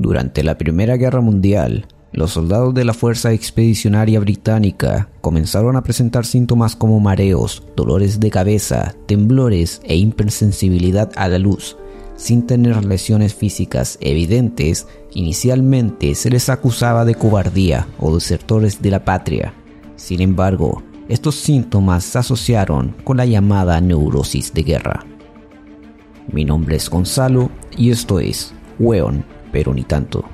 Durante la Primera Guerra Mundial, los soldados de la Fuerza Expedicionaria Británica comenzaron a presentar síntomas como mareos, dolores de cabeza, temblores e hipersensibilidad a la luz. Sin tener lesiones físicas evidentes, inicialmente se les acusaba de cobardía o desertores de la patria. Sin embargo, estos síntomas se asociaron con la llamada neurosis de guerra. Mi nombre es Gonzalo y esto es Weon, pero ni tanto.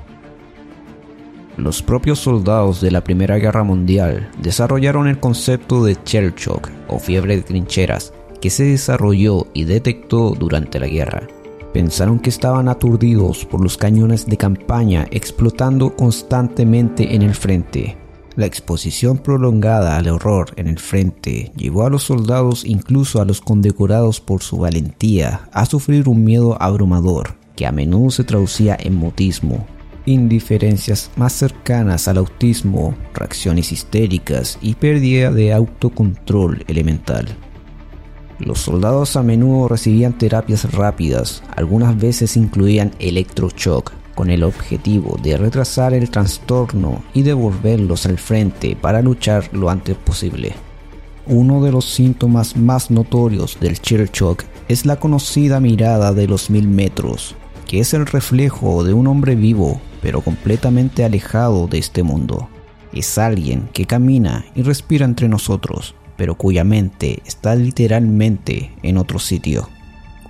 Los propios soldados de la Primera Guerra Mundial desarrollaron el concepto de shell shock o fiebre de trincheras que se desarrolló y detectó durante la guerra. Pensaron que estaban aturdidos por los cañones de campaña explotando constantemente en el frente. La exposición prolongada al horror en el frente llevó a los soldados, incluso a los condecorados por su valentía, a sufrir un miedo abrumador que a menudo se traducía en mutismo, indiferencias más cercanas al autismo, reacciones histéricas y pérdida de autocontrol elemental. Los soldados a menudo recibían terapias rápidas, algunas veces incluían electroshock, con el objetivo de retrasar el trastorno y devolverlos al frente para luchar lo antes posible. Uno de los síntomas más notorios del shell shock es la conocida mirada de los mil metros, que es el reflejo de un hombre vivo pero completamente alejado de este mundo. Es alguien que camina y respira entre nosotros, pero cuya mente está literalmente en otro sitio.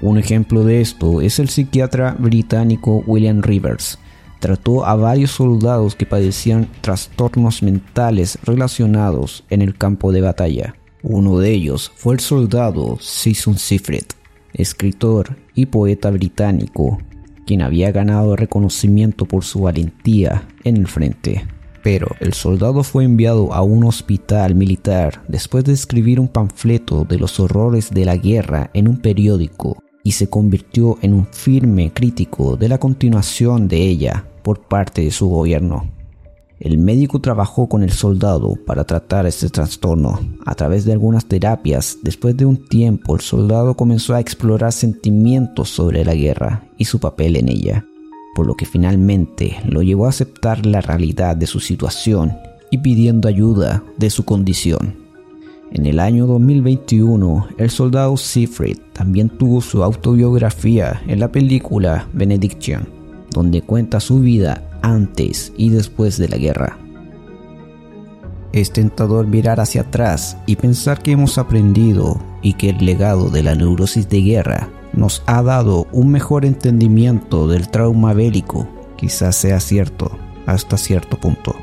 Un ejemplo de esto es el psiquiatra británico William Rivers. Trató a varios soldados que padecían trastornos mentales relacionados en el campo de batalla. Uno de ellos fue el soldado Season Sifret, escritor y poeta británico quien había ganado reconocimiento por su valentía en el frente. Pero el soldado fue enviado a un hospital militar después de escribir un panfleto de los horrores de la guerra en un periódico y se convirtió en un firme crítico de la continuación de ella por parte de su gobierno. El médico trabajó con el soldado para tratar este trastorno. A través de algunas terapias, después de un tiempo, el soldado comenzó a explorar sentimientos sobre la guerra y su papel en ella, por lo que finalmente lo llevó a aceptar la realidad de su situación y pidiendo ayuda de su condición. En el año 2021, el soldado Siegfried también tuvo su autobiografía en la película Benediction, donde cuenta su vida antes y después de la guerra. Es tentador mirar hacia atrás y pensar que hemos aprendido y que el legado de la neurosis de guerra nos ha dado un mejor entendimiento del trauma bélico. Quizás sea cierto hasta cierto punto.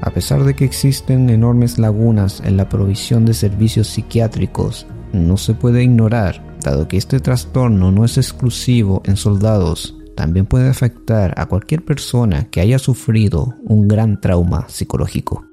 A pesar de que existen enormes lagunas en la provisión de servicios psiquiátricos, no se puede ignorar, dado que este trastorno no es exclusivo en soldados también puede afectar a cualquier persona que haya sufrido un gran trauma psicológico.